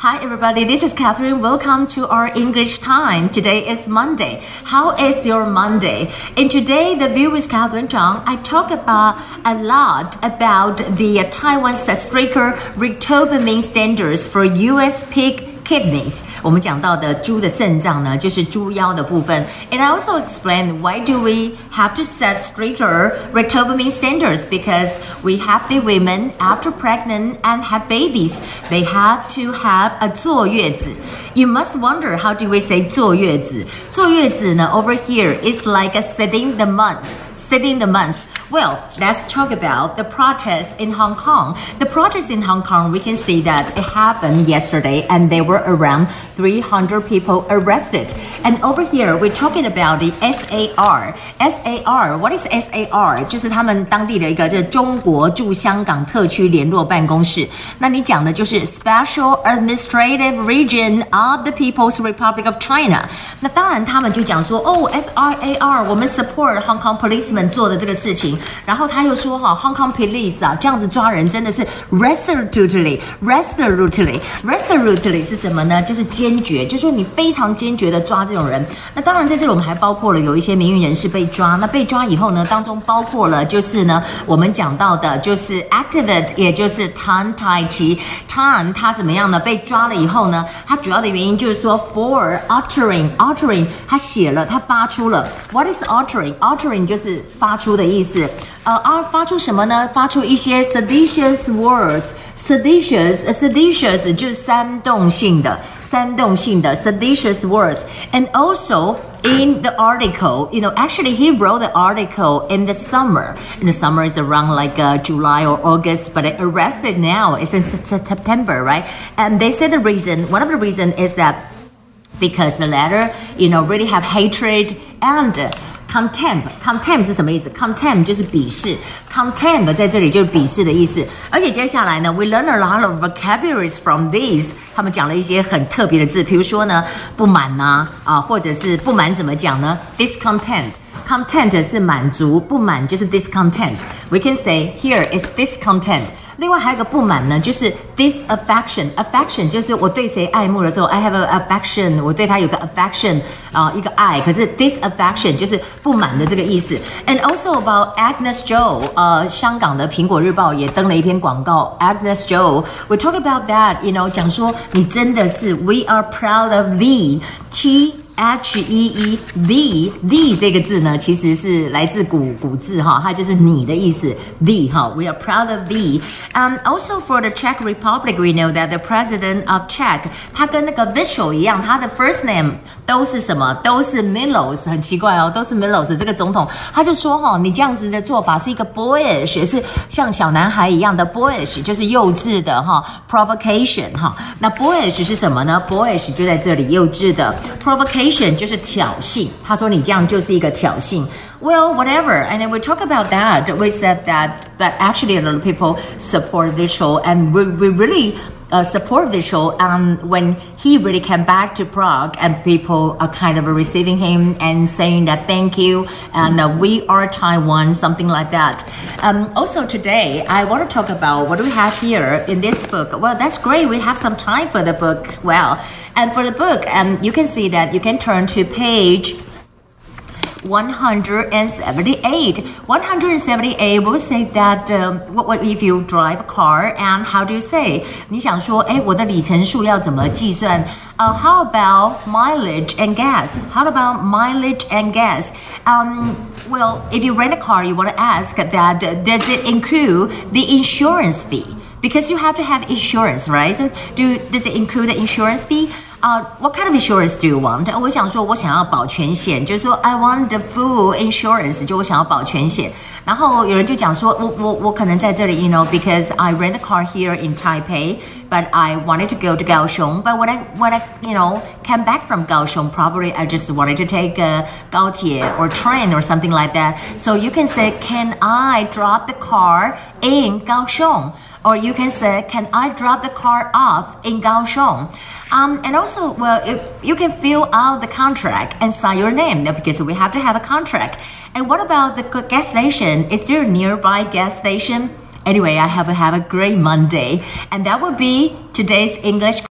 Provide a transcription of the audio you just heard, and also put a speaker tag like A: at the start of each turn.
A: Hi, everybody. This is Catherine. Welcome to our English time. Today is Monday. How is your Monday? In today, the view is Catherine Zhang. I talk about a lot about the Taiwan's stricter ractopamine standards for U.S. pig kidneys. 我们讲到的猪的肾脏呢，就是猪腰的部分。It also explained why do we have to set stricter ractopamine standards because we have the women after pregnant and have babies, they have to have a 坐月子。You must wonder how do we say 坐月子？坐月子呢？Over here is like a sitting the months, sitting the months. Well, let's talk about the protests in Hong Kong. The protests in Hong Kong, we can see that it happened yesterday and there were around 300 people arrested. And over here, we're talking about the SAR. SAR, what is SAR? 就是他们当地的一个就是中国驻香港特区联络办公室。那你讲的就是 Special Administrative Region of the People's Republic of China。那当然，他们就讲说，哦，SRAR，我们 support Hong Kong policemen 做的这个事情。然后他又说哈，Hong Kong police 啊，这样子抓人真的是 resolutely，resolutely，resolutely 是什么呢？就是坚决，就说你非常坚决的抓 这种人。那当然在这里我们还包括了有一些名誉人士被抓。那被抓以后呢，当中包括了就是呢，我们讲到的就是 activist，也就是 Tan Tai Chi Tan，他怎么样呢？被抓了以后呢，他主要的原因就是说 for uttering，uttering，他写了，他发出了。What is uttering？uttering 就是发出的意思。呃，而发出什么呢？发出一些 seditious words，seditious，seditious 就是煽动性的，煽动性的 seditious words，and also in the article, you know, actually he wrote the article in the summer. In the summer is around like uh, July or August, but arrested now is in September, right? And they said the reason, one of the reason is that because the letter, you know, really have hatred and Contempt，contempt 是什么意思？contempt 就是鄙视，contempt 在这里就是鄙视的意思。而且接下来呢，we learn a lot of vocabularies from these。他们讲了一些很特别的字，比如说呢，不满呐，啊，或者是不满怎么讲呢？discontent，content 是满足，不满就是 discontent。We can say here is discontent。 另外还有一个不满呢，就是 disaffection。affection 就是我对谁爱慕的时候，I have a affection，我对他有个 affection 啊，一个爱。可是 disaffection 就是不满的这个意思。And also about Agnes Chow，呃，香港的苹果日报也登了一篇广告，Agnes Chow，we talk about that，you know，讲说你真的是，we are proud of thee，T。H E E the the 这个字呢，其实是来自古古字哈，它就是你的意思。The 哈，We are proud of the. Um, also for the Czech Republic, we know that the president of Czech，他跟那个 Vystrčil 一样，他的 first name 都是什么？都是 Milos，很奇怪哦，都是 Milos 这个总统，他就说哈、哦，你这样子的做法是一个 boyish，也是像小男孩一样的 boyish，就是幼稚的哈、哦、provocation 哈、哦。那 boyish 是什么呢？boyish 就在这里，幼稚的 provocation 就是挑衅。他说你这样就是一个挑衅。Well, whatever. And then we talk about that. We said that that actually a lot of people support Vystrčil, and we we really uh, support Vystrčil. And when he really came back to Prague, and people are kind of receiving him and saying that thank you, and uh, we are Taiwan, something like that. Um, also today, I want to talk about what do we have here in this book. Well, that's great. We have some time for the book. Well. And for the book, um, you can see that you can turn to page 178. 178 will say that um, what, what if you drive a car and how do you say? 你想说，哎，我的里程数要怎么计算？uh, how about mileage and gas? How about mileage and gas? Um, well, if you rent a car, you want to ask that does it include the insurance fee? Because you have to have insurance, right? So do does it include the insurance fee? 啊、uh,，What kind of insurance do you want？我想说，我想要保全险，就是说 I want the full insurance，就我想要保全险。然后有人就讲说，我我我可能在这里，you know，because I rent a car here in Taipei，but I wanted to go to Kaohsiung. But when I when I you know came back from Kaohsiung, probably I just wanted to take a 高铁 or train or something like that. So you can say, can I drop the car in Kaohsiung? Or you can say, can I drop the car off in Kaohsiung? Um, and also, well, if you can fill out the contract and sign your name because we have to have a contract. And what about the gas station? Is there a nearby gas station? Anyway, I have, a, have a great Monday. And that would be today's English